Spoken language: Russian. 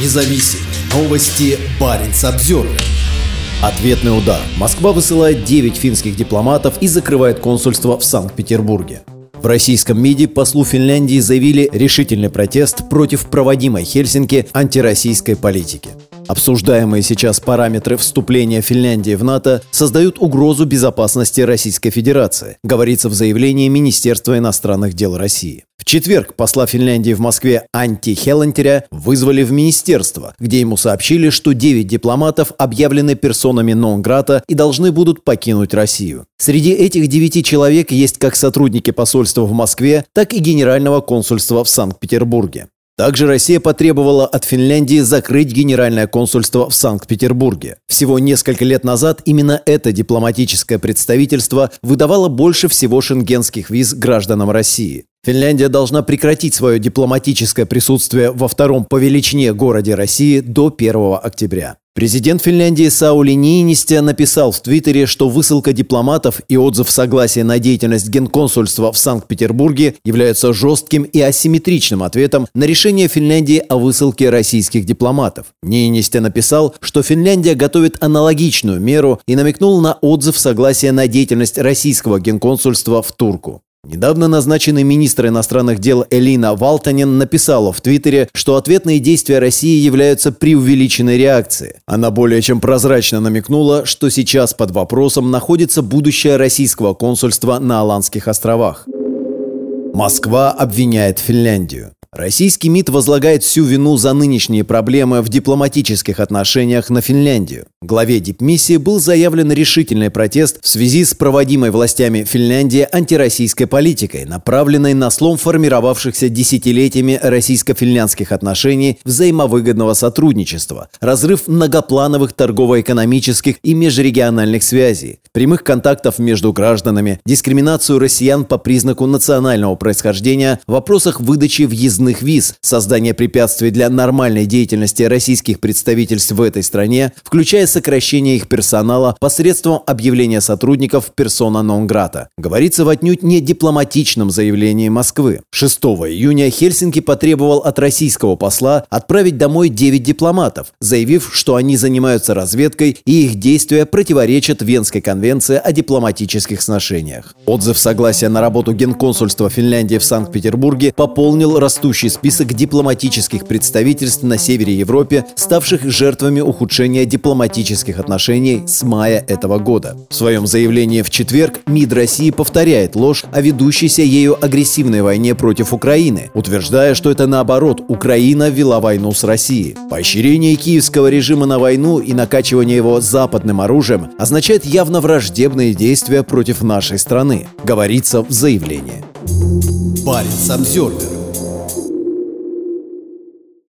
независим. Новости Баренц Обзервер. Ответный удар. Москва высылает 9 финских дипломатов и закрывает консульство в Санкт-Петербурге. В российском МИДе послу Финляндии заявили решительный протест против проводимой Хельсинки антироссийской политики. Обсуждаемые сейчас параметры вступления Финляндии в НАТО создают угрозу безопасности Российской Федерации, говорится в заявлении Министерства иностранных дел России. В четверг посла Финляндии в Москве Анти Хеллентеря вызвали в министерство, где ему сообщили, что 9 дипломатов объявлены персонами нон-грата и должны будут покинуть Россию. Среди этих девяти человек есть как сотрудники посольства в Москве, так и Генерального консульства в Санкт-Петербурге. Также Россия потребовала от Финляндии закрыть генеральное консульство в Санкт-Петербурге. Всего несколько лет назад именно это дипломатическое представительство выдавало больше всего шенгенских виз гражданам России. Финляндия должна прекратить свое дипломатическое присутствие во втором по величине городе России до 1 октября. Президент Финляндии Саули Ниинистя написал в Твиттере, что высылка дипломатов и отзыв согласия на деятельность генконсульства в Санкт-Петербурге являются жестким и асимметричным ответом на решение Финляндии о высылке российских дипломатов. Ниинистя написал, что Финляндия готовит аналогичную меру и намекнул на отзыв согласия на деятельность российского генконсульства в Турку. Недавно назначенный министр иностранных дел Элина Валтанин написала в Твиттере, что ответные действия России являются преувеличенной реакцией. Она более чем прозрачно намекнула, что сейчас под вопросом находится будущее российского консульства на Аландских островах. Москва обвиняет Финляндию. Российский МИД возлагает всю вину за нынешние проблемы в дипломатических отношениях на Финляндию. Главе дипмиссии был заявлен решительный протест в связи с проводимой властями Финляндии антироссийской политикой, направленной на слом формировавшихся десятилетиями российско-финляндских отношений взаимовыгодного сотрудничества, разрыв многоплановых торгово-экономических и межрегиональных связей, прямых контактов между гражданами, дискриминацию россиян по признаку национального происхождения в вопросах выдачи въездных въездных виз, создание препятствий для нормальной деятельности российских представительств в этой стране, включая сокращение их персонала посредством объявления сотрудников персона нон-грата. Говорится в отнюдь не дипломатичном заявлении Москвы. 6 июня Хельсинки потребовал от российского посла отправить домой 9 дипломатов, заявив, что они занимаются разведкой и их действия противоречат Венской конвенции о дипломатических сношениях. Отзыв согласия на работу Генконсульства Финляндии в Санкт-Петербурге пополнил растущий растущий список дипломатических представительств на севере Европы, ставших жертвами ухудшения дипломатических отношений с мая этого года. В своем заявлении в четверг МИД России повторяет ложь о ведущейся ею агрессивной войне против Украины, утверждая, что это наоборот, Украина вела войну с Россией. Поощрение киевского режима на войну и накачивание его западным оружием означает явно враждебные действия против нашей страны, говорится в заявлении. Парень Самсервер